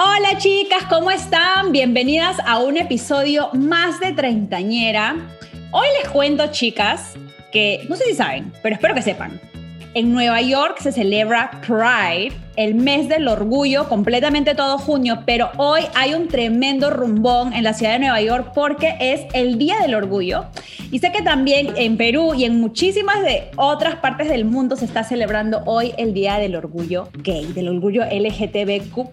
Hola chicas, ¿cómo están? Bienvenidas a un episodio más de Treintañera. Hoy les cuento, chicas, que no sé si saben, pero espero que sepan. En Nueva York se celebra Pride el mes del orgullo, completamente todo junio, pero hoy hay un tremendo rumbón en la ciudad de Nueva York porque es el Día del Orgullo. Y sé que también en Perú y en muchísimas de otras partes del mundo se está celebrando hoy el Día del Orgullo Gay, del Orgullo LGTBQ+.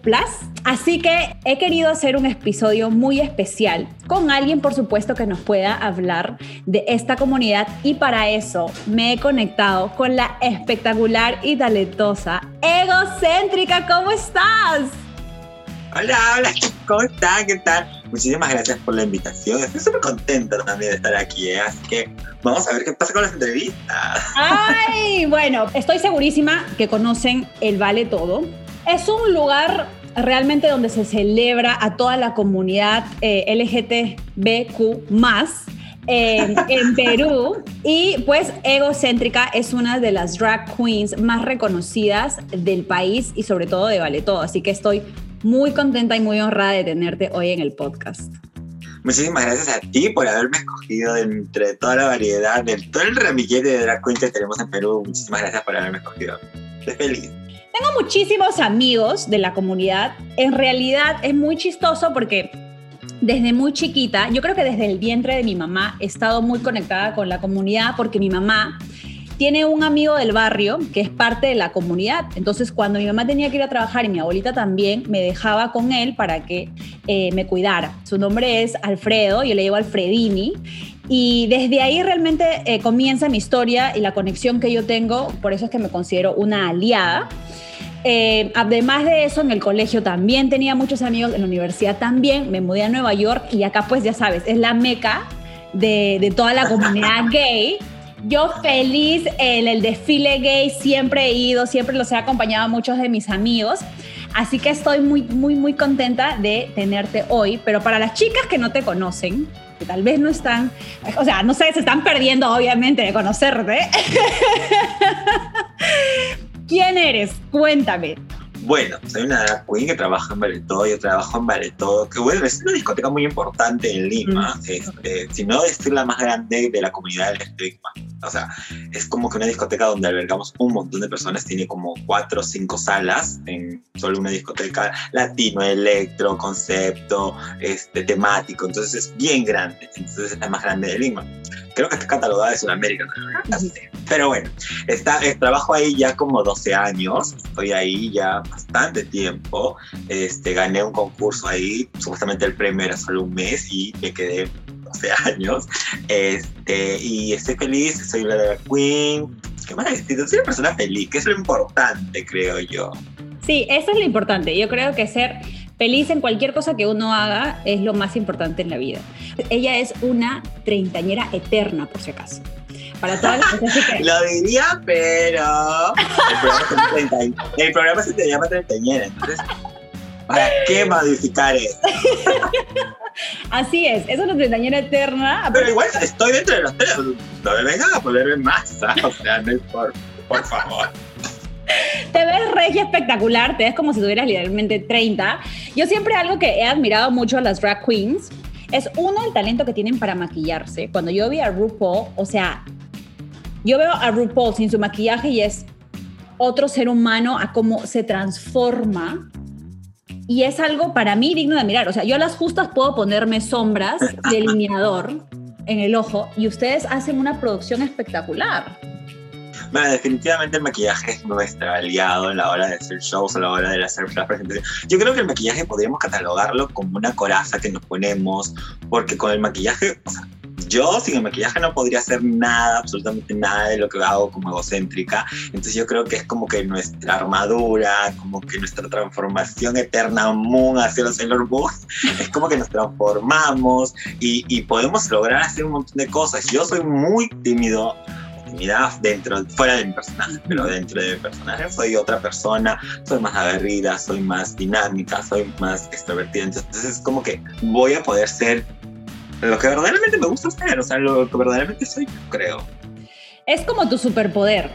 Así que he querido hacer un episodio muy especial con alguien, por supuesto, que nos pueda hablar de esta comunidad y para eso me he conectado con la espectacular y talentosa Egocéntrica ¿cómo estás? Hola, hola, ¿cómo están? ¿Qué tal? Muchísimas gracias por la invitación. Estoy súper contenta también de estar aquí, ¿eh? así que vamos a ver qué pasa con las entrevistas. Ay, bueno, estoy segurísima que conocen el Vale Todo. Es un lugar realmente donde se celebra a toda la comunidad eh, LGTBQ en Perú. Y pues Egocéntrica es una de las drag queens más reconocidas del país y sobre todo de Vale Todo. Así que estoy muy contenta y muy honrada de tenerte hoy en el podcast. Muchísimas gracias a ti por haberme escogido entre toda la variedad, de todo el ramillete de drag queens que tenemos en Perú. Muchísimas gracias por haberme escogido. Estoy feliz. Tengo muchísimos amigos de la comunidad. En realidad es muy chistoso porque desde muy chiquita, yo creo que desde el vientre de mi mamá he estado muy conectada con la comunidad porque mi mamá tiene un amigo del barrio que es parte de la comunidad. Entonces, cuando mi mamá tenía que ir a trabajar y mi abuelita también, me dejaba con él para que eh, me cuidara. Su nombre es Alfredo, yo le llevo Alfredini. Y desde ahí realmente eh, comienza mi historia y la conexión que yo tengo, por eso es que me considero una aliada. Eh, además de eso, en el colegio también tenía muchos amigos, en la universidad también, me mudé a Nueva York y acá pues ya sabes, es la meca de, toda la comunidad gay. Yo feliz en el desfile gay, siempre he ido, siempre los he acompañado a muchos de mis amigos. Así que estoy muy, muy, muy contenta de tenerte hoy. Pero para las chicas que no te conocen, que tal vez no están, o sea, no sé, se están perdiendo obviamente de conocerte. ¿Quién eres? Cuéntame. Bueno, soy una drag queen que trabaja en Baretodo, yo trabajo en Baretodo, que bueno, es una discoteca muy importante en Lima, este, si no es la más grande de la comunidad del O sea, es como que una discoteca donde albergamos un montón de personas, tiene como cuatro o cinco salas en solo una discoteca, latino, electro, concepto, este, temático, entonces es bien grande, entonces es la más grande de Lima creo que está catalogada de Sudamérica. Pero bueno, está, eh, trabajo ahí ya como 12 años, estoy ahí ya bastante tiempo. Este, gané un concurso ahí, supuestamente el premio era solo un mes y me quedé 12 años. Este, y estoy feliz, soy la de queen. ¿Qué más decir? Soy una persona feliz, que es lo importante, creo yo. Sí, eso es lo importante. Yo creo que ser feliz en cualquier cosa que uno haga es lo más importante en la vida. Ella es una treintañera eterna, por si acaso. Para todas las que... Lo diría, pero el programa, se te llama treintañera, entonces ¿para qué modificar eso? Así es, es una treintañera eterna. Pero igual estoy dentro de los tres, no me vengan a ponerme más, o sea, no es por, por favor te ves regia espectacular, te ves como si tuvieras literalmente 30. Yo siempre algo que he admirado mucho a las drag queens es uno el talento que tienen para maquillarse. Cuando yo vi a RuPaul, o sea, yo veo a RuPaul sin su maquillaje y es otro ser humano a cómo se transforma. Y es algo para mí digno de mirar. O sea, yo a las justas puedo ponerme sombras, delineador en el ojo y ustedes hacen una producción espectacular. Bueno, definitivamente el maquillaje es nuestro aliado a la hora de hacer shows, a la hora de hacer presentaciones. Yo creo que el maquillaje podríamos catalogarlo como una coraza que nos ponemos, porque con el maquillaje, yo sin el maquillaje no podría hacer nada, absolutamente nada de lo que hago como egocéntrica. Entonces yo creo que es como que nuestra armadura, como que nuestra transformación eterna moon hacia los Sailor Moon, es como que nos transformamos y, y podemos lograr hacer un montón de cosas. Yo soy muy tímido, dentro, fuera de mi personaje, pero dentro de mi personaje soy otra persona, soy más aguerrida, soy más dinámica, soy más extrovertida. Entonces es como que voy a poder ser lo que verdaderamente me gusta hacer, o sea, lo que verdaderamente soy, creo. Es como tu superpoder.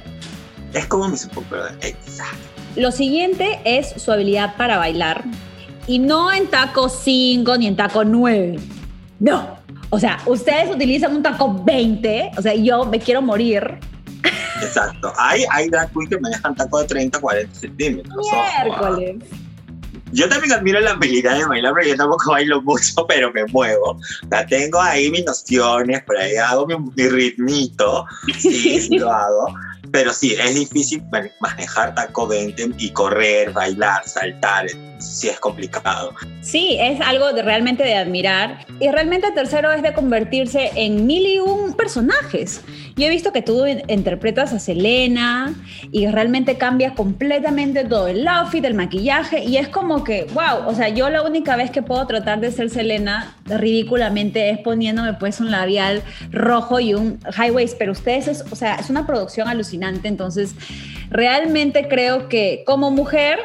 Es como mi superpoder, exacto. Lo siguiente es su habilidad para bailar. Y no en taco 5 ni en taco 9. No. O sea, ustedes utilizan un taco 20. O sea, yo me quiero morir. Exacto. Hay, hay drag queens que manejan taco de 30, 40 centímetros. Miércoles. Yo también admiro la habilidad de bailar, pero yo tampoco bailo mucho, pero me muevo. Sea, tengo ahí mis nociones, por ahí hago mi, mi ritmito, sí, sí lo hago. Pero sí, es difícil manejar taco 20 y correr, bailar, saltar. Sí, es complicado. Sí, es algo de, realmente de admirar. Y realmente tercero es de convertirse en mil y un personajes. Yo he visto que tú interpretas a Selena y realmente cambia completamente todo el outfit, el maquillaje. Y es como que, wow, o sea, yo la única vez que puedo tratar de ser Selena ridículamente es poniéndome pues un labial rojo y un high. Pero ustedes, es, o sea, es una producción alucinante entonces, realmente creo que como mujer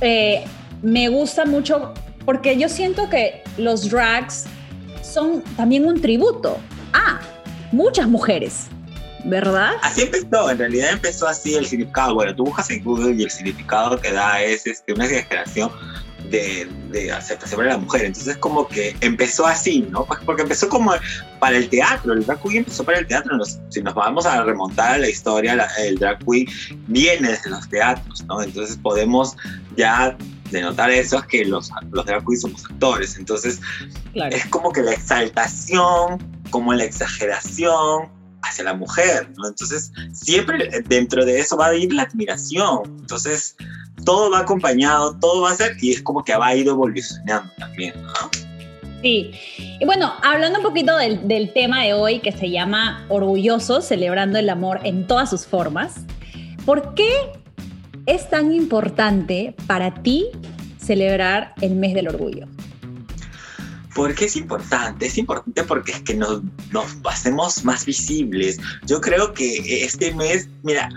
eh, me gusta mucho porque yo siento que los drags son también un tributo a muchas mujeres. ¿Verdad? Así empezó, en realidad empezó así el significado. Bueno, tú buscas en Google y el significado que da es este, una exageración de, de, aceptación para la mujer. Entonces como que empezó así, ¿no? Pues porque empezó como para el teatro, el drag queen empezó para el teatro. si nos vamos a remontar a la historia, el drag queen viene desde los teatros, ¿no? Entonces podemos ya denotar eso es que los, los drag queens somos actores. Entonces es como que la exaltación, como la exageración hacia la mujer, ¿no? Entonces siempre dentro de eso va a ir la admiración. Entonces todo va acompañado, todo va a ser, y es como que va ido evolucionando también, ¿no? Sí, y bueno, hablando un poquito del, del, tema de hoy que se llama Orgulloso, celebrando el amor en todas sus formas, ¿por qué es tan importante para ti celebrar el mes del orgullo? ¿Por qué es importante? Es importante porque es que nos, nos hacemos más visibles. Yo creo que este mes, mira,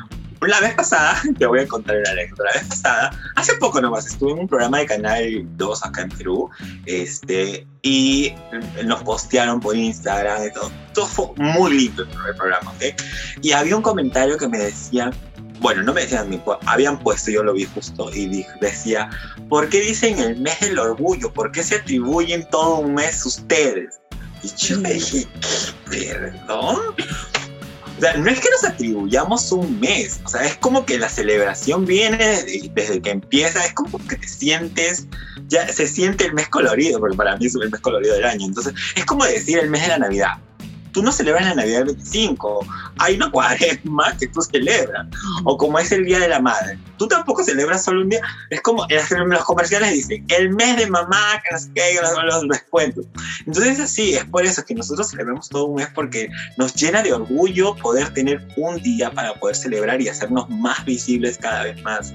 la vez pasada, te voy a contar una anécdota, la vez pasada, hace poco nomás, estuve en un programa de Canal 2 acá en Perú, este, y nos postearon por Instagram y todo. Todo fue muy lindo el programa, ¿ok? Y había un comentario que me decía, bueno, no me decían, habían puesto, yo lo vi justo, y decía, ¿por qué dicen el mes del orgullo? ¿Por qué se atribuyen todo un mes ustedes? Y yo me dije, ¿perdón? O sea, no es que nos atribuyamos un mes, o sea, es como que la celebración viene desde, que empieza, es como que te sientes, ya se siente el mes colorido, porque para mí es el mes colorido del año, entonces es como decir el mes de la Navidad tú no celebras la Navidad del 25, hay una cuaresma que tú celebras, o como es el Día de la Madre, tú tampoco celebras solo un día, es como los comerciales dicen, el mes de mamá, que no sé qué, los, los descuentos. Entonces así, es por eso que nosotros celebramos todo un mes porque nos llena de orgullo poder tener un día para poder celebrar y hacernos más visibles cada vez más.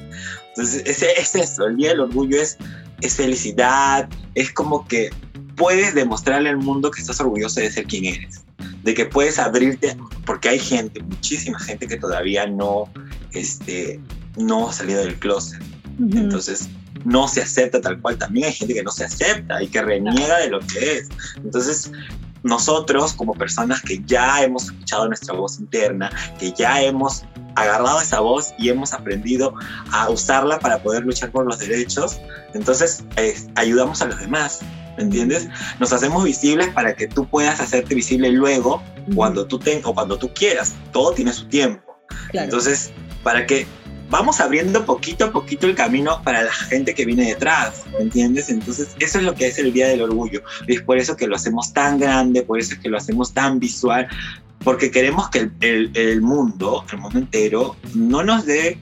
Entonces ese, es eso, el Día del Orgullo es, es felicidad, es como que puedes demostrarle al mundo que estás orgulloso de ser quien eres de que puedes abrirte, porque hay gente, muchísima gente que todavía no, este, no ha salido del closet. Entonces, no se acepta tal cual. También hay gente que no se acepta y que reniega de lo que es. Entonces, nosotros como personas que ya hemos escuchado nuestra voz interna, que ya hemos agarrado esa voz y hemos aprendido a usarla para poder luchar por los derechos, entonces ayudamos a los demás. ¿me entiendes? Nos hacemos visibles para que tú puedas hacerte visible luego cuando tú tengas o cuando tú quieras. Todo tiene su tiempo. Entonces, para que vamos abriendo poquito a poquito el camino para la gente que viene detrás, ¿me entiendes? Entonces, eso es lo que es el Día del Orgullo. Y es por eso que lo hacemos tan grande, por eso es que lo hacemos tan visual, porque queremos que el, el, el mundo, el mundo entero, no nos dé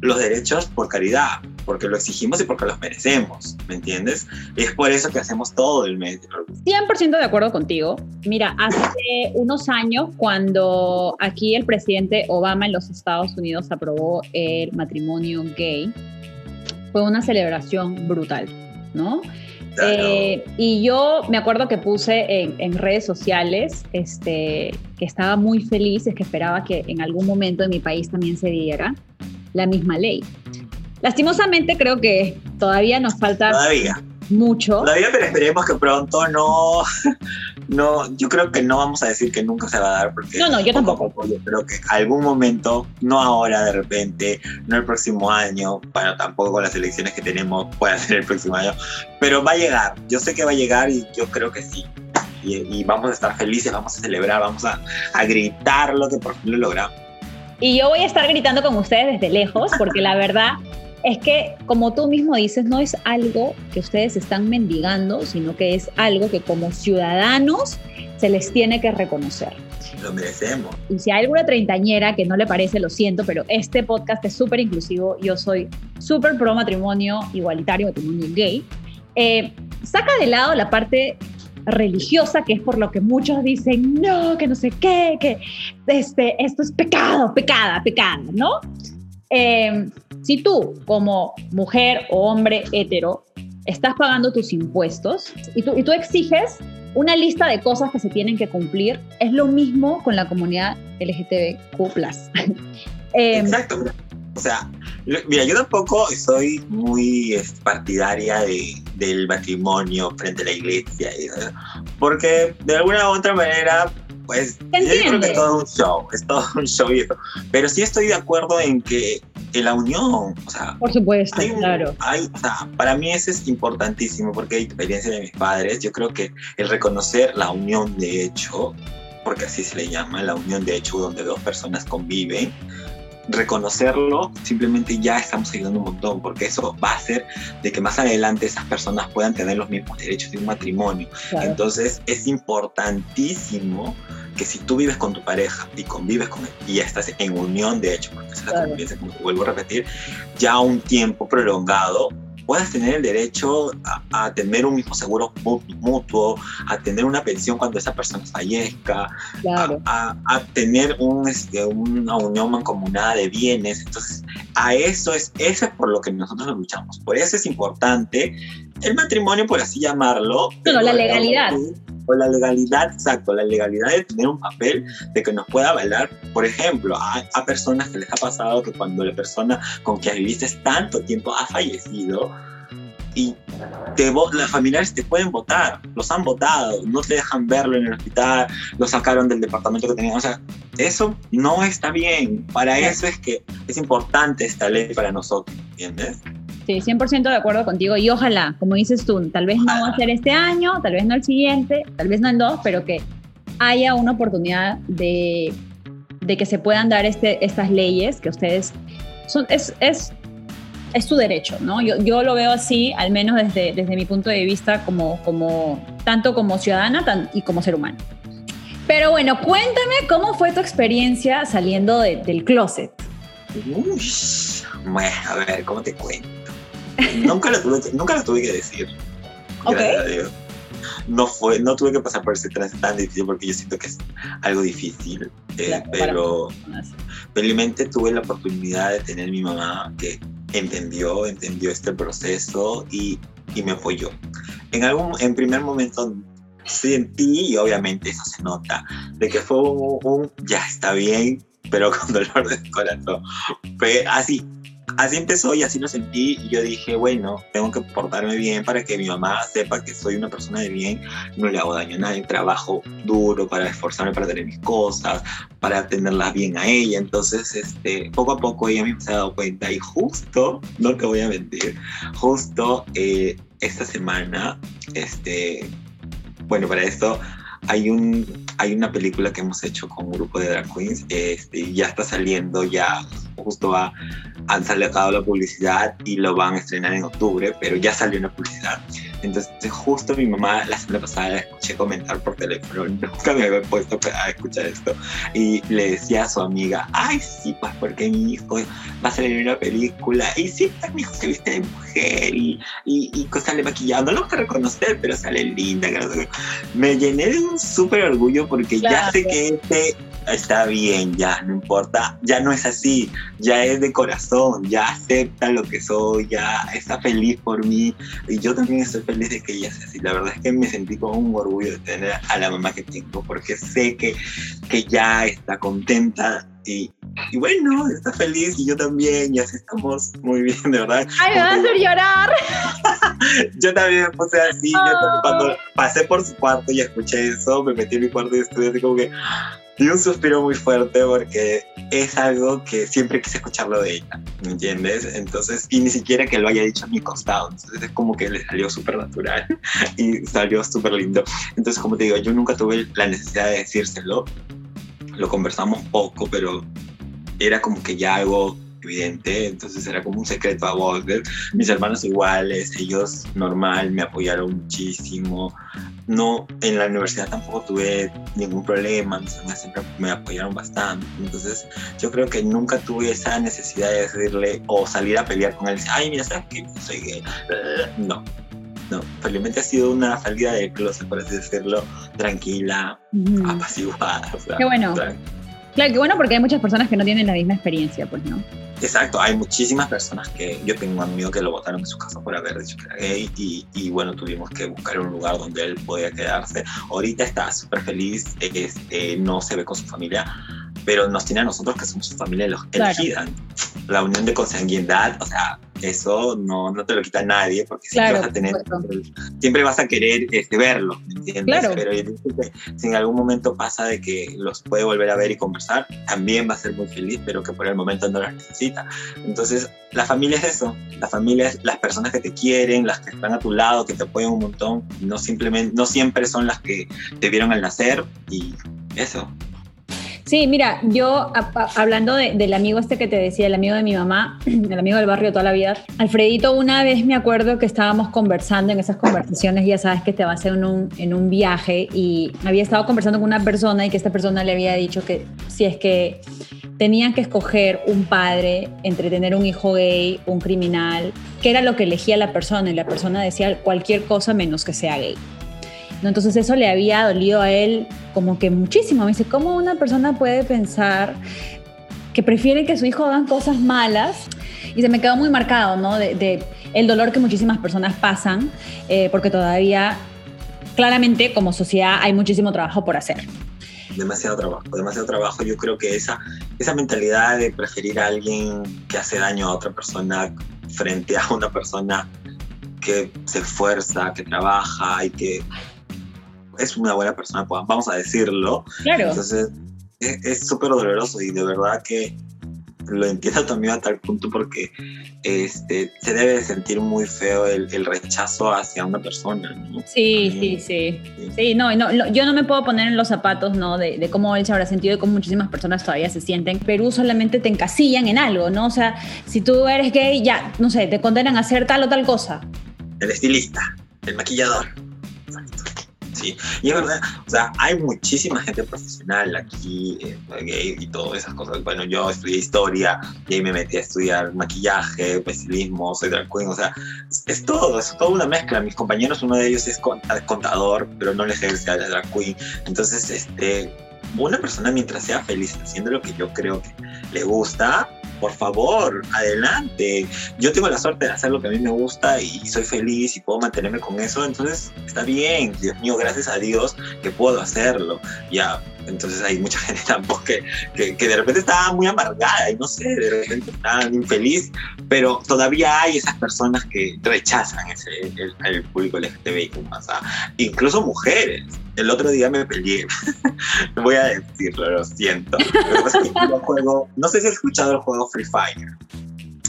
los derechos por caridad, porque lo exigimos y porque los merecemos, ¿me entiendes? es por eso que hacemos todo el mes. 100% de acuerdo contigo. Mira, hace unos años, cuando aquí el presidente Obama en los Estados Unidos aprobó el matrimonio gay, fue una celebración brutal, ¿no? Eh, y yo me acuerdo que puse en, redes sociales este, que estaba muy feliz, es que esperaba que en algún momento en mi país también se diera la misma ley. Lastimosamente creo que todavía nos falta todavía. mucho. Todavía, pero esperemos que pronto no, no, yo creo que no vamos a decir que nunca se va a dar porque no, no, yo tampoco. yo creo que algún momento, no ahora de repente, no el próximo año, bueno, tampoco con las elecciones que tenemos puede ser el próximo año, pero va a llegar. Yo sé que va a llegar y yo creo que sí. Y, vamos a estar felices, vamos a celebrar, vamos a, a gritar lo que por fin lo logramos. Y yo voy a estar gritando con ustedes desde lejos, porque la verdad es que, como tú mismo dices, no es algo que ustedes están mendigando, sino que es algo que como ciudadanos se les tiene que reconocer. Lo merecemos. Y si hay alguna treintañera que no le parece, lo siento, pero este podcast es súper inclusivo. Yo soy súper pro matrimonio igualitario, matrimonio gay. Eh, saca de lado la parte religiosa, que es por lo que muchos dicen, no, que no sé qué, que este, esto es pecado, pecada, pecada, ¿no? Eh, si tú, como mujer o hombre hetero, estás pagando tus impuestos y tú, y tú exiges una lista de cosas que se tienen que cumplir, es lo mismo con la comunidad LGTBQ. eh, Exacto. O sea, mira, yo tampoco soy muy partidaria de, del matrimonio frente a la iglesia, porque de alguna u otra manera pues yo creo que es todo un show, es todo un show Pero sí estoy de acuerdo en que la unión, o sea, por supuesto, claro. Hay, o sea, para mí eso es importantísimo porque hay experiencia de mis padres, yo creo que el reconocer la unión de hecho, porque así se le llama, la unión de hecho donde dos personas conviven, reconocerlo, simplemente ya estamos ayudando un montón, porque eso va a hacer de que más adelante esas personas puedan tener los mismos derechos de un matrimonio. Entonces es importantísimo que si tú vives con tu pareja y convives con él y estás en unión, de hecho, porque es la convivencia, como vuelvo a repetir, ya un tiempo prolongado, puedas tener el derecho a, tener un mismo seguro mutuo, a tener una pensión cuando esa persona fallezca, a, a, tener un, este, una unión mancomunada de bienes. Entonces, a eso es, eso es por lo que nosotros luchamos. Por eso es importante el matrimonio, por así llamarlo. No, la legalidad o la legalidad, exacto, la legalidad de tener un papel de que nos pueda avalar, por ejemplo, a, a personas que les ha pasado que cuando la persona con quien viviste tanto tiempo ha fallecido, y te, las familiares te pueden votar, los han votado, no te dejan verlo en el hospital, lo sacaron del departamento que tenían. O sea, eso no está bien. Para eso es que es importante esta ley para nosotros, ¿entiendes? Sí, 100% de acuerdo contigo y ojalá, como dices tú, tal vez no va a ser este año, tal vez no el siguiente, tal vez no en dos, pero que haya una oportunidad de, de que se puedan dar este, estas leyes que ustedes son, es, es, es su derecho, ¿no? Yo, yo lo veo así, al menos desde, desde mi punto de vista, como, como, tanto como ciudadana y como ser humano. Pero bueno, cuéntame cómo fue tu experiencia saliendo del closet. Uy, bueno, a ver, ¿cómo te cuento? Nunca, lo tuve, nunca lo tuve que decir. No, fue, no tuve que pasar por ese trance tan difícil porque yo siento que es algo difícil. Eh, pero felizmente tuve la oportunidad de tener mi mamá que entendió, entendió este proceso y, y me apoyó. En algún, en primer momento sentí, y obviamente eso se nota, de que fue un, un ya está bien, pero con dolor de corazón. Fue así, así empezó y así lo sentí y yo dije, bueno, tengo que portarme bien para que mi mamá sepa que soy una persona de bien, no le hago daño a nadie, trabajo duro para esforzarme para tener mis cosas, para tenerlas bien a ella, entonces este, poco a poco ella me se ha dado cuenta y justo, no te voy a mentir, justo eh, esta semana, este, bueno, para esto hay un hay una película que hemos hecho con un grupo de drag queens este, ya está saliendo ya justo va han sacado la publicidad y lo van a estrenar en octubre, pero ya salió una publicidad. Entonces, justo mi mamá la semana pasada la escuché comentar por teléfono, nunca me había puesto a escuchar esto, y le decía a su amiga, ay, sí, pues porque mi hijo va a salir en una película, y sí, pues mi hijo se viste de mujer, y, y, y sale maquillado, no lo vas a reconocer, pero sale linda. Me llené de un súper orgullo porque ya sé que este está bien, ya, no importa, ya no es así, ya es de corazón, ya acepta lo que soy, ya está feliz por mí y yo también estoy feliz de que ella sea así. La verdad es que me sentí con un orgullo de tener a la mamá que tengo porque sé que, que ya está contenta y, y, bueno, está feliz y yo también, y así estamos muy bien, de verdad. Ay, me vas a hacer llorar. yo también me puse así, yo también, cuando pasé por su cuarto y escuché eso, me metí en mi cuarto y estuve así como que y un suspiro muy fuerte porque es algo que siempre quise escucharlo de ella, ¿me entiendes? Entonces, y ni siquiera que lo haya dicho a mi costado, entonces es como que le salió súper natural y salió súper lindo. Entonces, como te digo, yo nunca tuve la necesidad de decírselo, lo conversamos poco, pero era como que ya algo entonces era como un secreto a voces. Mis hermanos iguales, ellos normal, me apoyaron muchísimo. No, en la universidad tampoco tuve ningún problema, mis siempre me apoyaron bastante. Entonces yo creo que nunca tuve esa necesidad de decirle o salir a pelear con él, ay, mira, ¿sabes que soy gay? No, no, felizmente ha sido una salida de closet, por así decirlo, tranquila, apaciguada. Qué bueno. Claro, qué bueno porque hay muchas personas que no tienen la misma experiencia, pues, ¿no? Exacto, hay muchísimas personas que yo tengo un amigo que lo votaron en su casa por haber dicho que era gay y, y bueno, tuvimos que buscar un lugar donde él podía quedarse. Ahorita está súper feliz, este, no se ve con su familia, pero nos tiene a nosotros que somos su familia elegida. La unión de consanguinidad, o sea, eso no, no te lo quita nadie, porque siempre vas a tener, siempre vas a querer este, verlo, ¿me entiendes? Pero si en algún momento pasa de que los puede volver a ver y conversar, también va a ser muy feliz, pero que por el momento no las necesita. Entonces, la familia es eso, la familia es las personas que te quieren, las que están a tu lado, que te apoyan un montón, no simplemente, no siempre son las que te vieron al nacer y eso. Sí, mira, yo hablando del amigo este que te decía, el amigo de mi mamá, el amigo del barrio toda la vida, Alfredito, una vez me acuerdo que estábamos conversando en esas conversaciones, ya sabes que te vas en un, en un viaje y había estado conversando con una persona y que esta persona le había dicho que si es que tenían que escoger un padre entre tener un hijo gay, un criminal, que era lo que elegía la persona y la persona decía cualquier cosa menos que sea gay. Entonces eso le había dolido a él como que muchísimo. Me dice, ¿cómo una persona puede pensar que prefiere que su hijo hagan cosas malas? Y se me quedó muy marcado, ¿no? De, el dolor que muchísimas personas pasan, eh, porque todavía, claramente, como sociedad, hay muchísimo trabajo por hacer. Demasiado trabajo, demasiado trabajo. Yo creo que esa, esa mentalidad de preferir a alguien que hace daño a otra persona frente a una persona que se esfuerza, que trabaja y que es una buena persona, pues, vamos a decirlo. Claro. Entonces, es súper doloroso y de verdad que lo entiendo también a tal punto porque este, se debe sentir muy feo el, rechazo hacia una persona. ¿no? Sí, sí, sí, sí. no, no, yo no me puedo poner en los zapatos ¿no? De, de, cómo él se habrá sentido y cómo muchísimas personas todavía se sienten. Perú solamente te encasillan en algo, ¿no? O sea, si tú eres gay, ya, no sé, te condenan a hacer tal o tal cosa. El estilista, el maquillador. Sí, y es verdad, o sea, hay muchísima gente profesional aquí, eh, gay y todas esas cosas. Bueno, yo estudié historia y ahí me metí a estudiar maquillaje, estilismo, soy drag queen, o sea, es, todo, es toda una mezcla. Mis compañeros, uno de ellos es contador, pero no le ejerce a la drag queen. Entonces, este, una persona mientras sea feliz haciendo lo que yo creo que le gusta, por favor, adelante. Yo tengo la suerte de hacer lo que a mí me gusta y soy feliz y puedo mantenerme con eso, entonces está bien, Dios mío, gracias a Dios que puedo hacerlo. Ya, entonces hay mucha gente tampoco que, que, de repente está muy amargada y no sé, de repente está infeliz, pero todavía hay esas personas que rechazan ese, el, el público LGTBI, incluso mujeres. El otro día me peleé, voy a decirlo, lo siento. Pero juego, no sé si has escuchado el juego Free Fire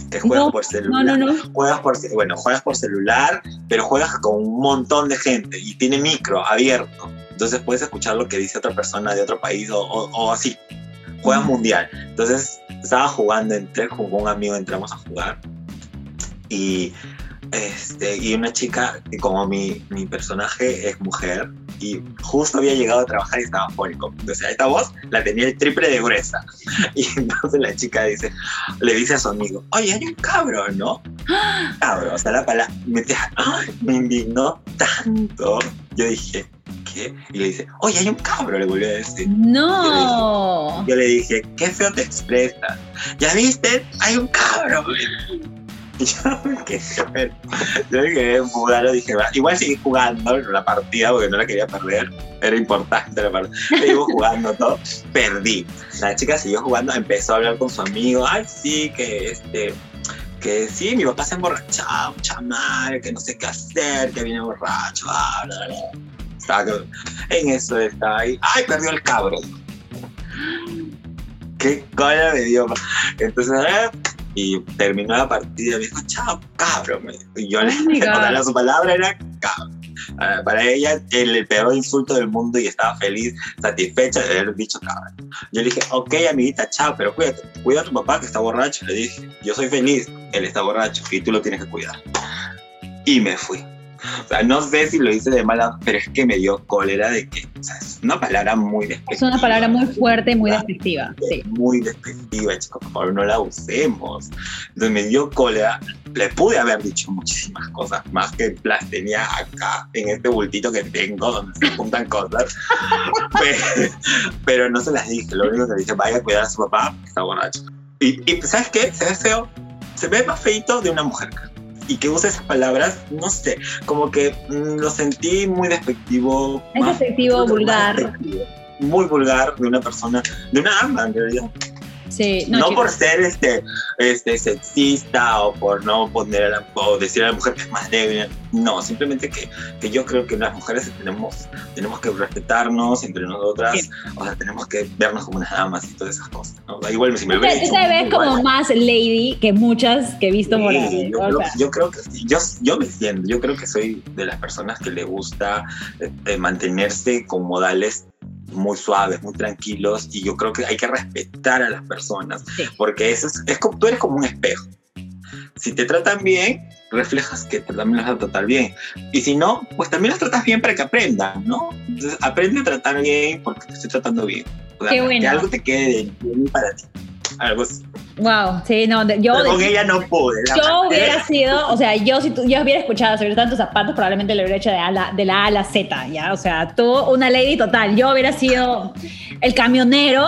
que juegas por celular. No, no, no. Juegas por, bueno, juegas por celular, pero juegas con un montón de gente y tiene micro abierto. Entonces puedes escuchar lo que dice otra persona de otro país o, o, así. Juegas mundial. Entonces estaba jugando, entré con un amigo, entramos a jugar y este, y una chica, y como mi, mi personaje es mujer, y justo había llegado a trabajar y estaba fónico. O sea, esta voz la tenía el triple de gruesa. Y entonces la chica dice, le dice a su amigo, oye, hay un cabro, ¿no? Cabro, o sea, la palabra me, me indignó tanto. Yo dije, ¿qué? Y le dice, oye, hay un cabro, le volvió a decir. No. Yo le dije, qué feo te expresas. ¿Ya viste? Hay un cabro. yo me quedé, yo me quedé dije, igual seguí jugando la partida porque no la quería perder, era importante la partida. Seguimos jugando todo, perdí. La chica siguió jugando, empezó a hablar con su amigo, ay, sí, que este que sí, mi papá se ha emborrachado, mucha madre, que no sé qué hacer, que viene borracho, bla, bla, en eso está ahí, ay, perdió el cabro. ¿Qué coño me dio? Entonces, eh, y terminó la partida, me dijo, chao, cabrón. Y yo oh le la su palabra era cabrón. Ah, para ella, el, peor insulto del mundo y estaba feliz, satisfecha de haber dicho cabrón. Yo le dije, ok, amiguita, chao, pero cuídate, cuida a tu papá que está borracho. Le dije, yo soy feliz, él está borracho y tú lo tienes que cuidar. Y me fui. O sea, no sé si lo hice de mala, pero es que me dio cólera de que, o sea, es una palabra muy despectiva. Es una palabra muy fuerte, muy despectiva. Sí. Muy despectiva, chicos, por favor, no la usemos. Entonces me dio cólera. Le pude haber dicho muchísimas cosas más que las tenía acá, en este bultito que tengo, donde se juntan cosas. pero, no se las dije. Lo único que le dije, vaya a cuidar a su papá, que está borracho. Y, y ¿sabes qué? Se ve feo. Se ve más feito de una mujer y que use esas palabras, no sé, como que mm, lo sentí muy despectivo. Es despectivo, vulgar. muy vulgar de una persona, de una ama en realidad no, por ser este, este sexista o por no poner a la, o decir a la mujer que es más débil. No, simplemente que, que yo creo que las mujeres tenemos, tenemos que respetarnos entre nosotras, o sea, tenemos que vernos como unas damas y todas esas cosas. ¿no? Igual si me. Tú te ves como más lady que muchas que he visto por ahí. Yo, creo que yo, yo me siento, yo creo que soy de las personas que le gusta eh, mantenerse con modales muy suaves, muy tranquilos y yo creo que hay que respetar a las personas porque eso es, es como, tú eres como un espejo. Si te tratan bien, reflejas que también las vas a tratar bien. Y si no, pues también las tratas bien para que aprendan, ¿no? Entonces aprende a tratar bien porque te estoy tratando bien. Que algo te quede bien para ti. Algo así. Wow, sí, no, yo... con ella no pude. Yo hubiera sido, o sea, yo si tú, yo hubiera escuchado sobre tantos zapatos, probablemente le hubiera hecho de, a de la A a la Z, ¿ya? O sea, tú, una lady total. Yo hubiera sido el camionero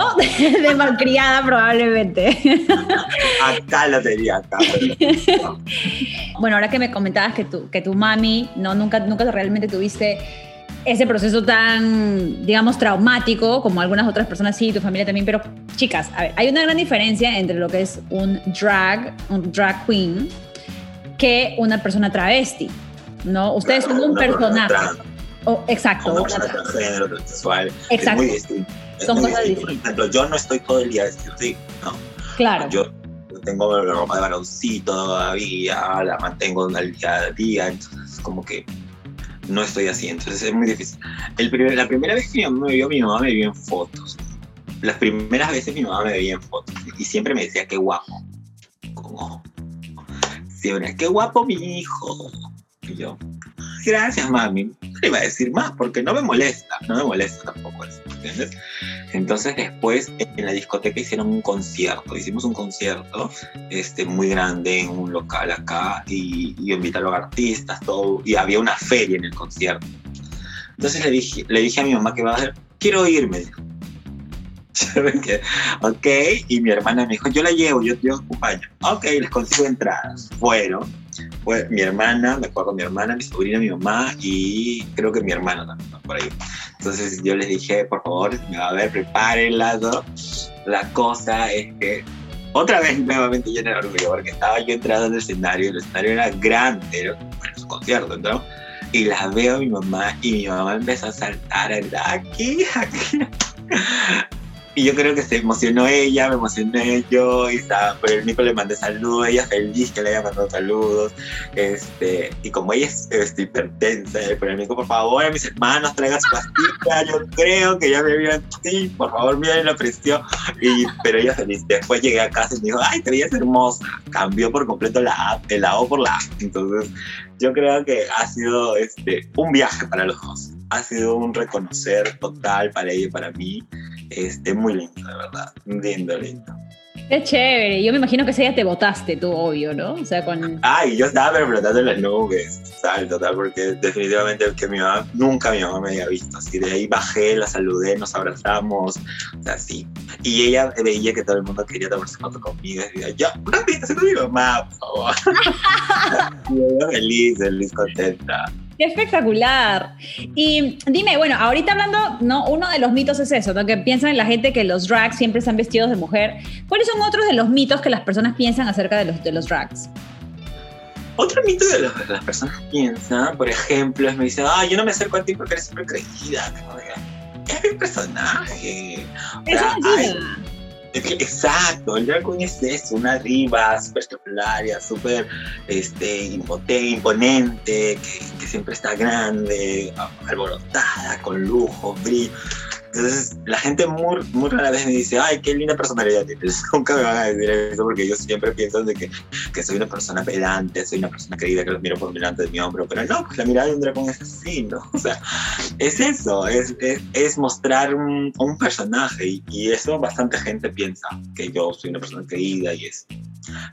de, malcriada, probablemente. Acá la tenía, acá. bueno, ahora que me comentabas que tu, que tu mami, no, nunca, nunca realmente tuviste ese proceso tan, digamos, traumático como algunas otras personas sí, tu familia también, pero chicas, a ver, hay una gran diferencia entre lo que es un drag, un drag queen, que una persona travesti, ¿no? Ustedes son un personaje. Oh, exacto. Una persona transgénero, transsexual. Exacto. Es muy distinto. son cosas distintas. Por ejemplo, yo no estoy todo el día vestido así, ¿no? Claro. Yo tengo la ropa de varoncito todavía, la mantengo al día a día, entonces como que no estoy así, entonces es muy difícil. La primera vez que mi me vio, mi mamá me vio en fotos. Las primeras veces mi mamá me veía en fotos y siempre me decía, qué guapo. Como, siempre, qué guapo mi hijo. Y yo, gracias mami. No le iba a decir más porque no me molesta, no me molesta tampoco eso, ¿entiendes? Entonces después en la discoteca hicieron un concierto, hicimos un concierto este, muy grande en un local acá y, invitaron a artistas, todo, y había una feria en el concierto. Entonces le dije, le dije a mi mamá que va a hacer, quiero irme. ok, y mi hermana me dijo, yo la llevo, yo te acompaño. Ok, les consigo entradas. Bueno, mi hermana, me acuerdo mi hermana, mi sobrina, mi mamá y creo que mi hermano también, por ahí. Entonces yo les dije, por favor, me va a ver, prepárenla, ¿no? La cosa es que otra vez nuevamente yo el orgullo, porque estaba yo entrando en el escenario, el escenario era grande, era bueno, su concierto, ¿no? Y la veo a mi mamá y mi mamá empezó a saltar, aquí, aquí. Y yo creo que se emocionó ella, me emocioné yo, y estaba, por el Nico le mandé saludos, ella feliz que le haya mandado saludos, este, y como ella es este, hipertensa, por el Nico, por favor, a mis hermanos traigan su pastilla, yo creo que ya me vieron, sí, por favor, miren la presión, y, pero ella feliz, después llegué a casa y me dijo, ay, te veías hermosa, cambió por completo la la O por la A, entonces yo creo que ha sido este, un viaje para los dos, ha sido un reconocer total para ella y para mí, este, muy lindo, de verdad. Lindo, lindo. Qué chévere. Yo me imagino que ese día te votaste tú, obvio, ¿no? O sea, con... Ay, yo estaba flotando en las nubes, ¿sabes? Total, porque definitivamente que mi mamá, nunca mi mamá me había visto. Así de ahí bajé, la saludé, nos abrazamos, o sea, sí. Y ella veía que todo el mundo quería tomarse foto conmigo. Y decía, yo, una viste con mi mamá, por favor. y yo feliz, feliz, contenta. Qué espectacular. Y dime, bueno, ahorita hablando, no, uno de los mitos es eso, ¿no? que piensan en la gente que los drags siempre están vestidos de mujer. ¿Cuáles son otros de los mitos que las personas piensan acerca de los, de los drags? Otro mito de los, las personas piensan, por ejemplo, es me dicen, ah, yo no me acerco a ti porque eres súper creída. Es mi personaje. Exacto, el drag es eso, una diva súper espectacular, súper este, imponente, que, que, siempre está grande, alborotada, con lujo, brillo. Entonces, la gente muy, muy rara vez me dice, ay, qué linda personalidad tienes. Nunca me van a decir eso porque yo siempre pienso de que, que soy una persona pedante, soy una persona querida que los miro por delante de mi hombro. Pero no, pues la mirada de un dragón es así, ¿no? O sea, es eso, es, es, es mostrar un, un personaje y, y, eso bastante gente piensa que yo soy una persona querida y eso.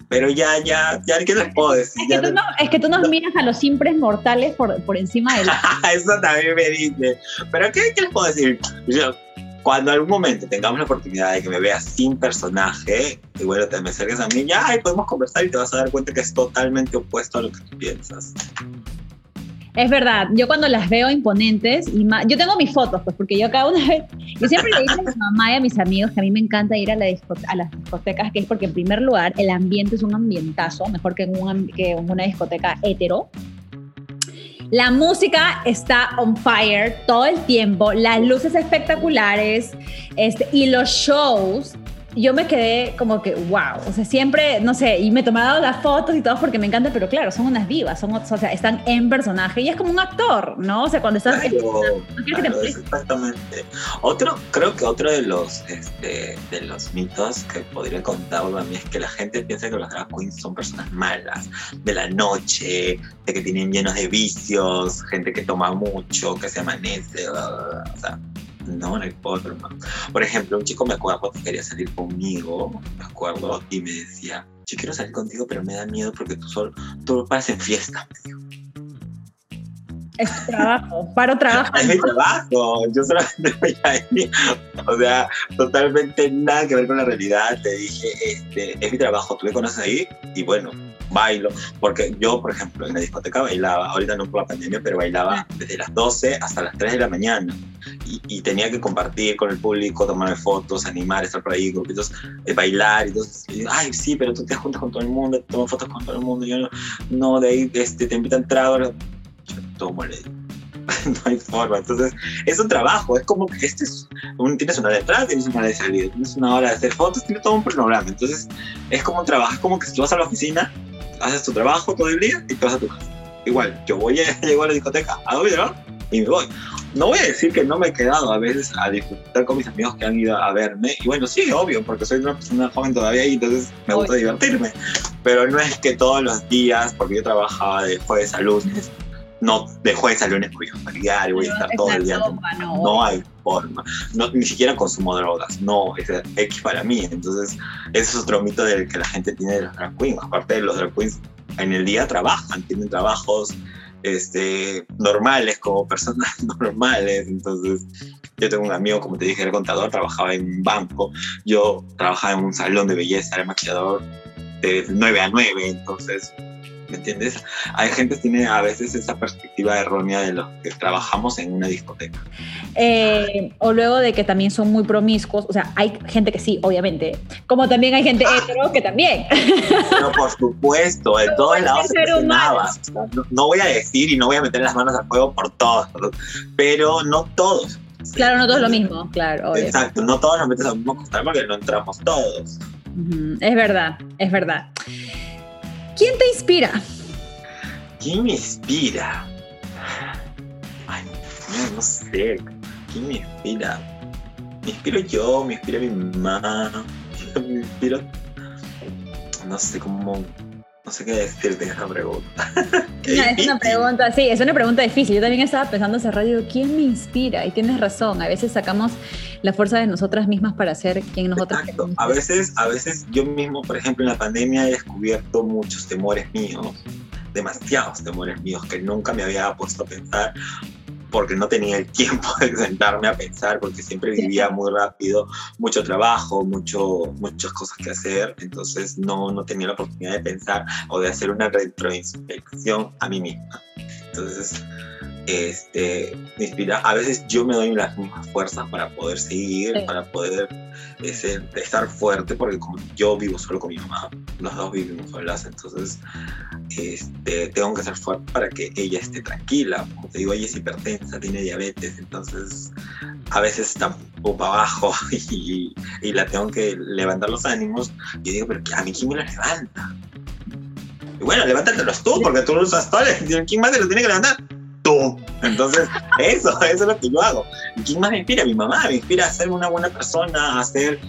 Pero ya, ya, ya, ¿qué les puedo decir? Es que, tú, no, es que tú nos miras a los simples mortales por, por encima de la... eso también me dice. Pero ¿qué, qué les puedo decir? Yo, cuando algún momento tengamos la oportunidad de que me veas sin personaje, y bueno, te me acerques a mí, ya, podemos conversar y te vas a dar cuenta que es totalmente opuesto a lo que tú piensas. Es verdad, yo cuando las veo imponentes, y yo tengo mis fotos, pues porque yo cada una vez, yo siempre le digo a mi mamá y a mis amigos que a mí me encanta ir a, la a las discotecas, que es porque en primer lugar el ambiente es un ambientazo, mejor que en, un, que en una discoteca hetero. La música está on fire todo el tiempo, las luces espectaculares este, y los shows yo me quedé como que, wow, o sea, siempre, no sé, y me tomado las fotos y todo porque me encanta, pero claro, son unas divas, son, o sea, están en personaje y es como un actor, ¿no? O sea, cuando estás... Claro, claro, exactamente. Otro, creo que otro de los, este, de los mitos que podría contar a mí es que la gente piensa que los drag queens son personas malas, de la noche, de que tienen llenos de vicios, gente que toma mucho, que se amanece, o sea, no, no hay forma. Por ejemplo, un chico me acuerdo que quería salir conmigo, me acuerdo, y me decía, yo quiero salir contigo, pero me da miedo porque tú solo, tú paras en fiesta. Es tu trabajo, paro trabajo. Es mi trabajo, yo solamente voy ahí. O sea, totalmente nada que ver con la realidad. Te dije, este, es mi trabajo, tú me conoces ahí y bueno, bailo. Porque yo, por ejemplo, en la discoteca bailaba, ahorita no por la pandemia, pero bailaba desde las 12 hasta las 3 de la mañana. Y, tenía que compartir con el público, tomarme fotos, animar, estar por ahí, grupitos, eh, bailar. Y entonces, ay, sí, pero tú te juntas con todo el mundo, tomas fotos con todo el mundo. Y yo no, no, de ahí este, te invitan trago tómale. no hay forma. Entonces, es un trabajo, es como que este es un, tienes una hora de entrada, tienes una hora de salida, tienes una hora de hacer fotos, tienes todo un programa. Entonces, es como un trabajo, es como que si tú vas a la oficina, haces tu trabajo todo el día y te vas a tu casa. Igual, yo voy a, llego a la discoteca a ¿no? y me voy. No voy a decir que no me he quedado a veces a disfrutar con mis amigos que han ido a verme. Y bueno, sí, obvio, porque soy una persona joven todavía y entonces me gusta divertirme. Pero no es que todos los días, porque yo trabajaba de jueves a lunes, no de jueves a lunes voy a familiar, voy a estar todo el día. no. no. hay No, ni siquiera consumo drogas. No, es X para mí. Entonces, ese es otro mito del que la gente tiene de los drag queens. Aparte de los drag queens, en el día trabajan, tienen trabajos este, normales, como personas normales. Entonces, yo tengo un amigo, como te dije, el contador, trabajaba en un banco. Yo trabajaba en un salón de belleza, era maquillador de 9 a 9. Entonces, ¿me entiendes? Hay gente que tiene a veces esa perspectiva errónea de los que trabajamos en una discoteca. Eh, o luego de que también son muy promiscuos, o sea, hay gente que sí, obviamente, como también hay gente hetero que también. No, por supuesto, de todos lados se no, no voy a decir y no voy a meter las manos al fuego por todos, pero no todos Claro, no todo es lo mismo, claro. Exacto, no todos nos metemos al mismo costal porque no entramos todos. Es verdad, es verdad. ¿Quién te inspira? ¿Quién me inspira? Ay, no sé. ¿Quién me inspira? Me inspiro yo, me inspira mi mamá, me inspiro. No sé cómo no sé qué decirte esa pregunta. es una pregunta, sí, es una pregunta difícil. Yo también estaba pensando hace rato, ¿quién me inspira? Y tienes razón, a veces sacamos la fuerza de nosotras mismas para ser quien nosotras Exacto. A veces, a veces yo mismo, por ejemplo, en la pandemia he descubierto muchos temores míos, demasiados temores míos que nunca me había puesto a pensar porque no tenía el tiempo de sentarme a pensar, porque siempre vivía muy rápido, mucho trabajo, mucho, muchas cosas que hacer, entonces no, no tenía la oportunidad de pensar o de hacer una retroinspección a mí misma. Entonces, este, me inspira. A veces yo me doy las mismas fuerzas para poder seguir, para poder ese, estar fuerte, porque como yo vivo solo con mi mamá, los dos vivimos solas, entonces este, tengo que ser fuerte para que ella esté tranquila. Como te digo, ella es hipertensa, tiene diabetes, entonces a veces está un poco abajo y, y la tengo que levantar los ánimos. Y digo, pero a mí quién me la levanta. Y bueno, levántatelos tú, porque tú no usas toles. ¿Quién más te lo tiene que levantar? Tú. Entonces, eso, eso es lo que yo hago. ¿Y quién más me inspira? Mi mamá me inspira a ser una buena persona, a ser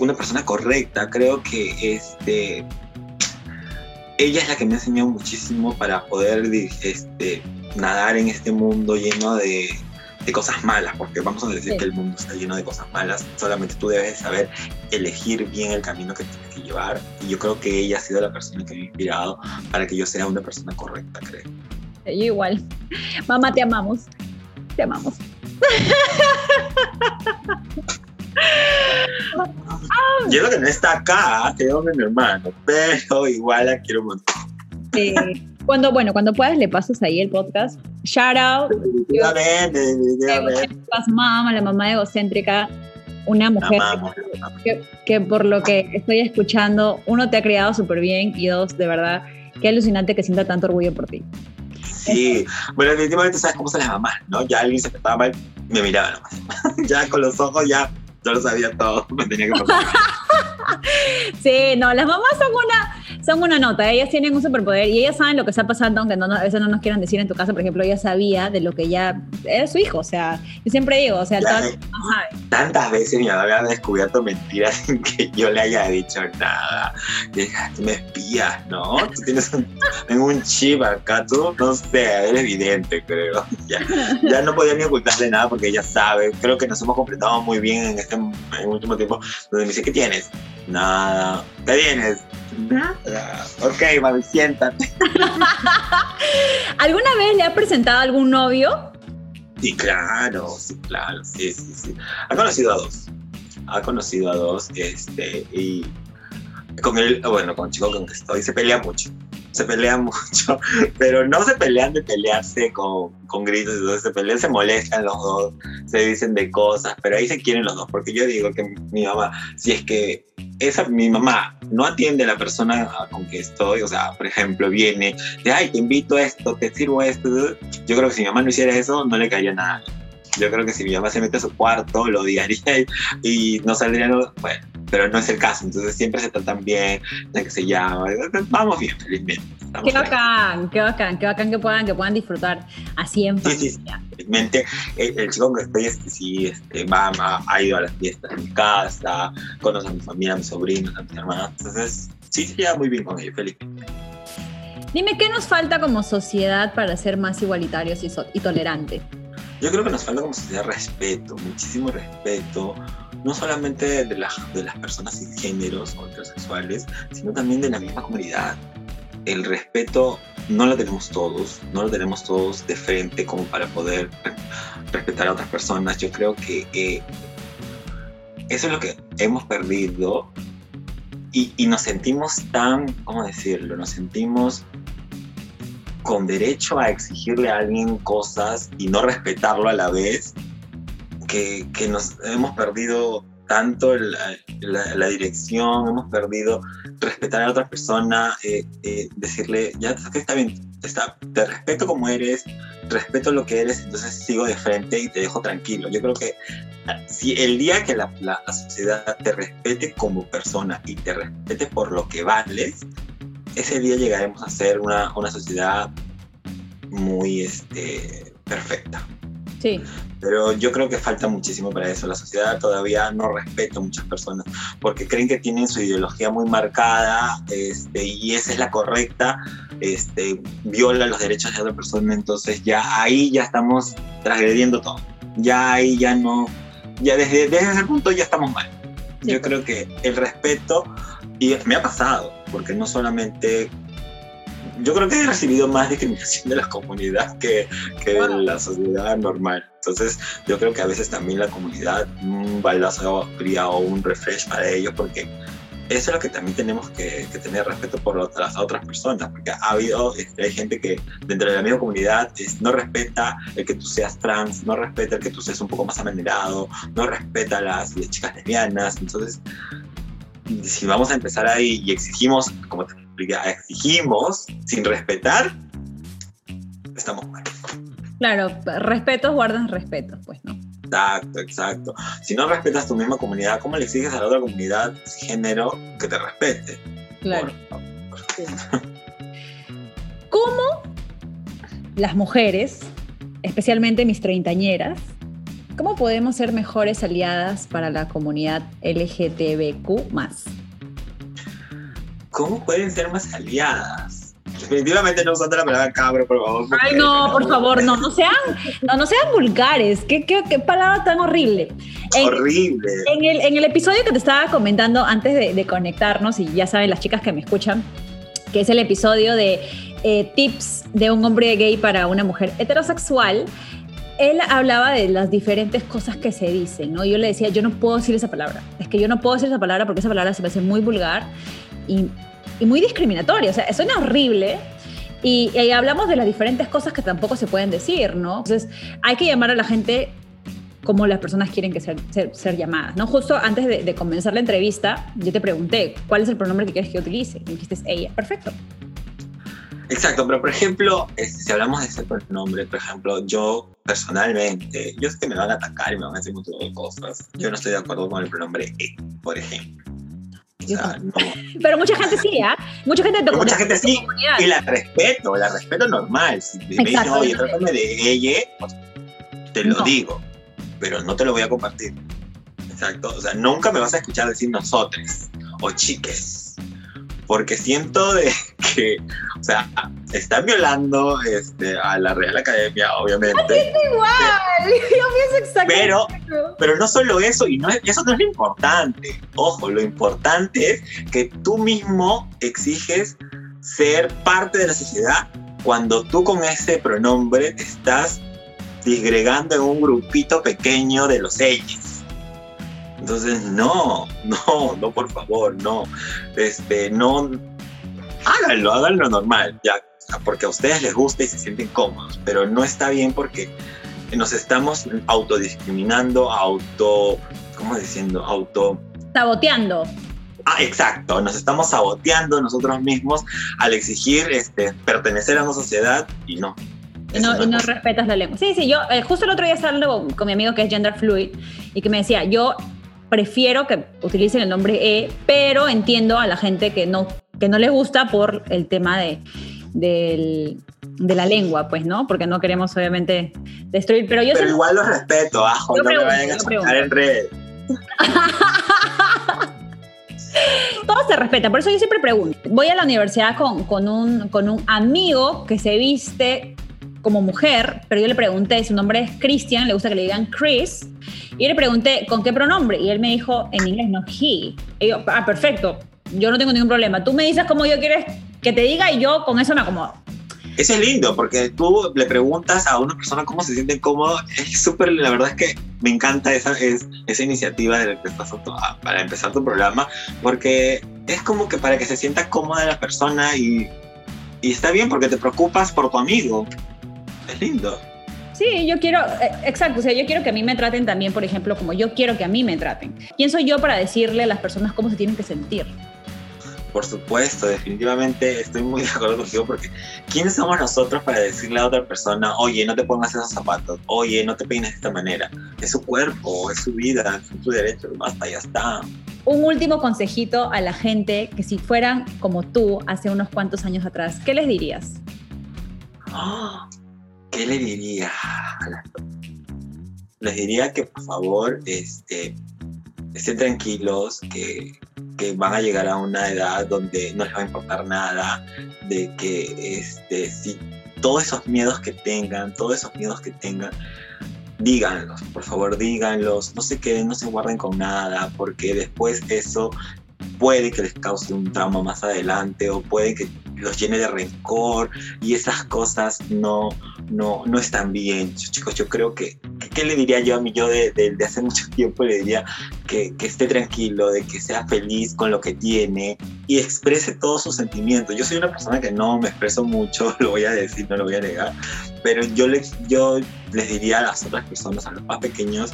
una persona correcta. Creo que este, ella es la que me ha enseñado muchísimo para poder este, nadar en este mundo lleno de, de cosas malas, porque vamos a decir que el mundo está lleno de cosas malas, solamente tú debes saber elegir bien el camino que tienes que llevar. Y yo creo que ella ha sido la persona que me ha inspirado para que yo sea una persona correcta, creo. Yo igual. Mamá, te amamos. Te amamos. Yo lo que no está acá, creo que mi hermano, pero igual la quiero mucho. Sí. Cuando, bueno, cuando puedas le pasas ahí el podcast. Shout out. Mamá, la mamá egocéntrica, una mujer que, que, por lo que estoy escuchando, uno te ha criado súper bien y dos, de verdad, qué alucinante que sienta tanto orgullo por ti. Sí, bueno, definitivamente sabes cómo son las mamás, ¿no? Ya alguien se trataba mal, me miraba nomás. ya con los ojos ya yo lo sabía todo, me tenía que pasar. sí, no, las mamás son una, son una nota, ellas tienen un superpoder y ellas saben lo que está pasando, aunque no, a veces no nos quieran decir en tu casa, por ejemplo, ella sabía de lo que ya era su hijo, o sea, yo siempre digo, o sea, todas, tantas veces mi mamá había descubierto mentiras sin que yo le haya dicho nada. tú me espías, ¿no? Tú tienes un, un chip acá, tú, no sé, eres evidente, creo. Ya, ya no podía ni ocultarle nada porque ella sabe, creo que nos hemos completado muy bien en este en último tiempo, donde me dice, ¿qué tienes? Nada. ¿Qué tienes? Nada. Ok, mami, siéntate. ¿Alguna vez le ha presentado algún novio? Sí, claro, sí, claro, sí, sí, sí. Ha conocido a dos. Ha conocido a dos, este, y con él, bueno, con el chico con que estoy, se pelea mucho se pelean mucho, pero no se pelean de pelearse con, con gritos y todo, se pelean, se molestan los dos, se dicen de cosas, pero ahí se quieren los dos, porque yo digo que mi mamá, si es que esa, mi mamá no atiende a la persona con que estoy, o sea, por ejemplo, viene, de, ay, te invito a esto, te sirvo esto, yo creo que si mi mamá no hiciera eso, no le caería nada. Yo creo que si mi mamá se mete a su cuarto, lo odiaría y, y no saldría, bueno, pero no es el caso, entonces siempre se tratan bien, de que se llama, vamos bien, felizmente. Qué bacán, qué bacán, qué bacán que puedan, que puedan disfrutar así en familia. Sí, sí, felizmente el, chico que estoy este, sí este, va, ha ido a las fiestas en mi casa, conoce a mi familia, a mis sobrinos, a mis hermanas, entonces sí se lleva muy bien con ellos, felizmente. Dime, ¿qué nos falta como sociedad para ser más igualitarios y, y tolerantes? Yo creo que nos falta como sociedad respeto, muchísimo respeto, no solamente de, las de las personas sin géneros o heterosexuales, sino también de la misma comunidad. El respeto no lo tenemos todos, no lo tenemos todos de frente como para poder respetar a otras personas. Yo creo que eh, eso es lo que hemos perdido y, y, nos sentimos tan, ¿cómo decirlo? Nos sentimos con derecho a exigirle a alguien cosas y no respetarlo a la vez, que, que nos hemos perdido tanto la, la, dirección, hemos perdido respetar a otra persona, eh, eh, decirle, ya está bien, está, te respeto como eres, respeto lo que eres, entonces sigo de frente y te dejo tranquilo. Yo creo que si el día que la, la, sociedad te respete como persona y te respete por lo que vales, ese día llegaremos a ser una, una sociedad muy este, perfecta. Sí. Pero yo creo que falta muchísimo para eso. La sociedad todavía no respeta a muchas personas porque creen que tienen su ideología muy marcada este, y esa es la correcta, este, viola los derechos de otra persona. Entonces ya ahí ya estamos transgrediendo todo. Ya ahí ya no, ya desde, desde ese punto ya estamos mal. Yo creo que el respeto, y me ha pasado, porque no solamente yo creo que he recibido más discriminación de la comunidad que, que de la sociedad normal. Entonces, yo creo que a veces también la comunidad, un balazo fría o un refresh para ellos, porque eso es lo que también tenemos que, tener respeto por las otras personas, porque ha habido, este, hay gente que dentro de la misma comunidad no respeta el que tú seas trans, no respeta el que tú seas un poco más amanerado, no respeta a las, las chicas lesbianas. Entonces, si vamos a empezar ahí y exigimos, como te exigimos sin respetar, estamos mal. Claro, respetos guardan respetos, pues, ¿no? Exacto, exacto. Si no respetas tu misma comunidad, ¿cómo le exiges a la otra comunidad género que te respete? Claro. ¿Cómo las mujeres, especialmente mis treintañeras, cómo podemos ser mejores aliadas para la comunidad LGTBQ ¿Cómo pueden ser más aliadas? Definitivamente no usando la palabra cabro, por favor. Ay, no, por favor, no, no sean, no, no sean vulgares. ¿Qué, qué, qué palabra tan horrible? horrible. En el, en el, episodio que te estaba comentando antes de, de, conectarnos, y ya saben las chicas que me escuchan, que es el episodio de eh, tips de un hombre gay para una mujer heterosexual, él hablaba de las diferentes cosas que se dicen, ¿no? Yo le decía, yo no puedo decir esa palabra. Es que yo no puedo decir esa palabra porque esa palabra se me hace muy vulgar y, y muy discriminatoria. O sea, suena horrible. Y, y, hablamos de las diferentes cosas que tampoco se pueden decir, ¿no? Entonces, hay que llamar a la gente como las personas quieren que ser, ser, llamadas, ¿no? Justo antes de, de, comenzar la entrevista, yo te pregunté, ¿cuál es el pronombre que quieres que utilice? Y dijiste, ella. Perfecto. Exacto, pero por ejemplo, este, si hablamos de ese pronombre, por ejemplo, yo personalmente, yo sé que me van a atacar y me van a decir muchas cosas. Yo no estoy de acuerdo con el pronombre E, por ejemplo. Pero mucha gente sí, ¿ah? Mucha gente, mucha gente sí, y la respeto, la respeto normal. Si me dicen, oye, trátame de ella, pues, te lo digo, pero no te lo voy a compartir. Exacto, o sea, nunca me vas a escuchar decir nosotros o chiques porque siento de que, o sea, están violando este, a la Real Academia, obviamente. igual, yo pienso exactamente. Pero, pero no solo eso, y no eso no es lo importante. Ojo, lo importante es que tú mismo exiges ser parte de la sociedad cuando tú con ese pronombre estás disgregando en un grupito pequeño de los ellos. Entonces, no, no, no, por favor, no. Este, no. Háganlo, háganlo normal, ya, porque a ustedes les gusta y se sienten cómodos, pero no está bien porque nos estamos autodiscriminando, auto. ¿Cómo diciendo? Auto. Saboteando. Ah, exacto, nos estamos saboteando nosotros mismos al exigir este, pertenecer a una sociedad y no, y no, no, respetas la lengua. Sí, sí, yo eh, justo el otro día estaba hablando con, mi amigo que es gender fluid y que me decía, yo prefiero que utilicen el nombre E, pero entiendo a la gente que no, que no les gusta por el tema de, de la lengua, pues, ¿no? Porque no queremos, obviamente, destruir. Pero yo Pero igual los respeto, ajo, no me vayan a en red. Todo se respeta, por eso yo siempre pregunto. Voy a la universidad con, con, un, con un amigo que se viste como mujer, pero yo le pregunté, su nombre es Christian, le gusta que le digan Chris, y yo le pregunté, ¿con qué pronombre? Y él me dijo, en inglés, no, he. Y yo, ah, perfecto, yo no tengo ningún problema. Tú me dices cómo yo quieres que te diga y yo con eso me acomodo. Eso es lindo, porque tú le preguntas a una persona cómo se siente cómodo. Es súper, la verdad es que me encanta esa, es, esa iniciativa de que estás para empezar tu programa, porque es como que para que se sienta cómoda la persona y, y está bien porque te preocupas por tu amigo. Es lindo. Sí, yo quiero, eh, exacto, o sea, yo quiero que a mí me traten también, por ejemplo, como yo quiero que a mí me traten. ¿Quién soy yo para decirle a las personas cómo se tienen que sentir? Por supuesto, definitivamente estoy muy de acuerdo contigo porque ¿quiénes somos nosotros para decirle a otra persona, oye, no te pongas esos zapatos, oye, no te peines de esta manera? Es su cuerpo, es su vida, es su derecho, basta, ya está. Un último consejito a la gente que si fueran como tú hace unos cuantos años atrás, ¿qué les dirías? ¡Ah! ¿Qué le diría? Les diría que por favor este, estén tranquilos, que, que, van a llegar a una edad donde no les va a importar nada, de que este, si todos esos miedos que tengan, todos esos miedos que tengan, díganlos, por favor díganlos, no se queden, no se guarden con nada, porque después eso puede que les cause un trauma más adelante o puede que los llene de rencor y esas cosas no, no, no están bien. Chicos, yo creo que, ¿qué le diría yo a mí yo de, de, hace mucho tiempo? Le diría que, que, esté tranquilo, de que sea feliz con lo que tiene y exprese todos sus sentimientos. Yo soy una persona que no me expreso mucho, lo voy a decir, no lo voy a negar, pero yo les, yo les diría a las otras personas, a los más pequeños,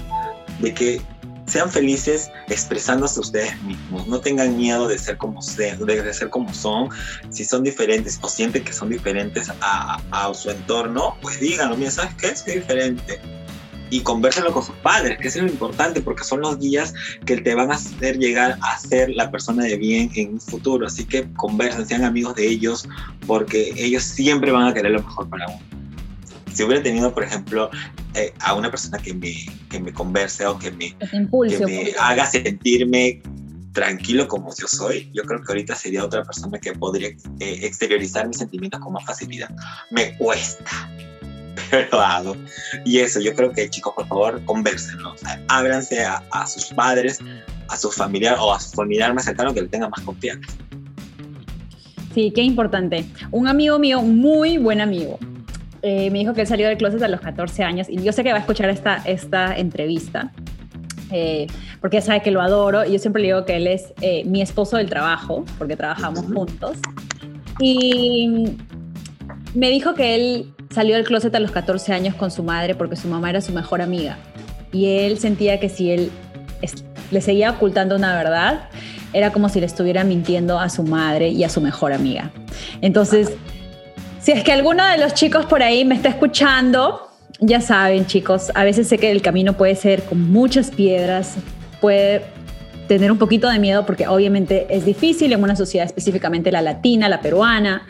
de que sean felices expresándose ustedes mismos, no tengan miedo de ser como de ser como son, si son diferentes o sienten que son diferentes a, a su entorno, pues díganlo, mira, ¿sabes qué? Soy diferente. Y conversenlo con sus padres, que es lo importante, porque son los guías que te van a hacer llegar a ser la persona de bien en un futuro. Así que conversen, sean amigos de ellos, porque ellos siempre van a querer lo mejor para uno si hubiera tenido, por ejemplo, eh, a una persona que me, que me converse o que me, que me haga sentirme tranquilo como yo soy, yo creo que ahorita sería otra persona que podría eh, exteriorizar mis sentimientos con más facilidad. Me cuesta, pero lo hago. Y eso, yo creo que chicos, por favor, conversenlo. ábranse a, a, sus padres, a su familiar o a su familiar más cercano que le tenga más confianza. Sí, qué importante. Un amigo mío, muy buen amigo, eh, me dijo que él salió del closet a los 14 años y yo sé que va a escuchar esta, esta entrevista. Eh, porque sabe que lo adoro y yo siempre le digo que él es eh, mi esposo del trabajo, porque trabajamos juntos. Y me dijo que él salió del closet a los 14 años con su madre porque su mamá era su mejor amiga. Y él sentía que si él le seguía ocultando una verdad, era como si le estuviera mintiendo a su madre y a su mejor amiga. Entonces, si es que alguno de los chicos por ahí me está escuchando, ya saben chicos, a veces sé que el camino puede ser con muchas piedras, puede tener un poquito de miedo porque obviamente es difícil en una sociedad específicamente la latina, la peruana.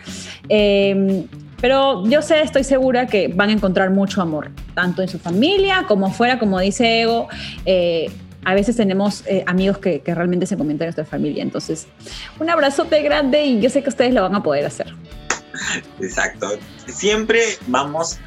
Em, pero yo sé, estoy segura que van a encontrar mucho amor, tanto en su familia como fuera, como dice Ego. Eh, a veces tenemos eh, amigos que, que, realmente se comentan en nuestra familia. Entonces, un abrazote grande y yo sé que ustedes lo van a poder hacer. Exacto. Siempre vamos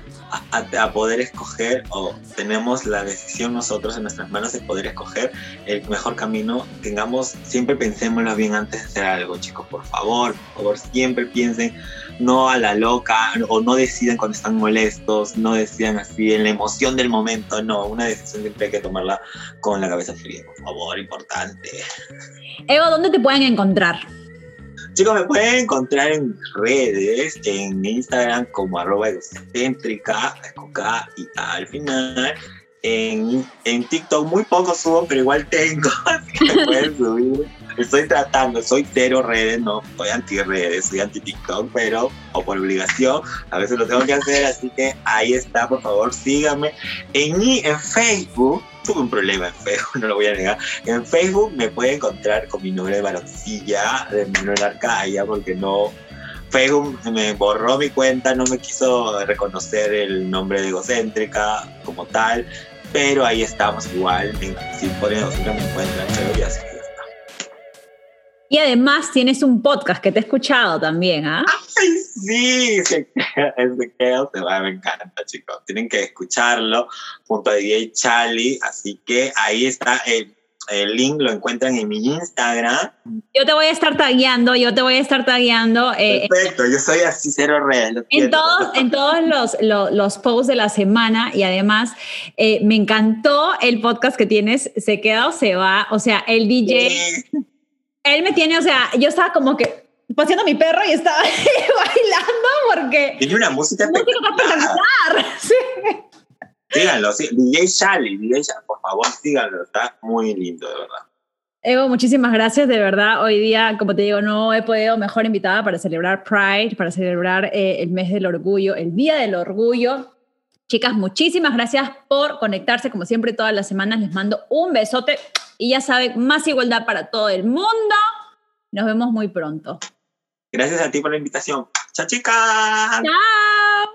a, poder escoger o tenemos la decisión nosotros en nuestras manos de poder escoger el mejor camino. Tengamos, siempre pensémoslo bien antes de hacer algo, chicos, por favor, por favor, siempre piensen no a la loca o no decidan cuando están molestos, no decidan así en la emoción del momento, no, una decisión siempre hay que tomarla con la cabeza fría, por favor, importante. Eva, ¿dónde te pueden encontrar? Chicos, me pueden encontrar en redes, en Instagram como arroba egocéntrica, con y al final. En, en TikTok muy poco subo, pero igual tengo, así que pueden subir. Estoy tratando, soy cero redes, no soy anti redes, soy anti TikTok, pero o por obligación, a veces lo tengo que hacer, así que ahí está, por favor, síganme. En, en Facebook tuve un problema en Facebook, no lo voy a negar. En Facebook me puede encontrar con mi nombre de Baroncilla, de Manuel Arcaya, porque no. Facebook me borró mi cuenta, no me quiso reconocer el nombre de egocéntrica como tal, pero ahí estamos igual. Si ponen egocéntrica me encuentran, pero ya y además tienes un podcast que te he escuchado también, ¿ah? ¡Ay, sí! Ese quedó, se va, me encanta, chicos. Tienen que escucharlo junto a DJ Charlie. Así que ahí está el, el link, lo encuentran en mi Instagram. Yo te voy a estar tagueando, yo te voy a estar tagueando. Eh, Perfecto, yo soy así cero real. En todos, en todos los, los, los, posts de la semana y además eh, me encantó el podcast que tienes, Se queda o se va, o sea, el DJ él me tiene, o sea, yo estaba como que paseando a mi perro y estaba bailando porque... Tiene una música espectacular. Sí. síganlo, sí. DJ Shally, DJ Shally, por favor, síganlo, está muy lindo, de verdad. Evo, muchísimas gracias, de verdad. Hoy día, como te digo, no he podido mejor invitada para celebrar Pride, para celebrar eh, el mes del orgullo, el Día del Orgullo. Chicas, muchísimas gracias por conectarse, como siempre, todas las semanas. Les mando un besote y ya saben, más igualdad para todo el mundo. Nos vemos muy pronto. Gracias a ti por la invitación. Chao, chicas. Chao.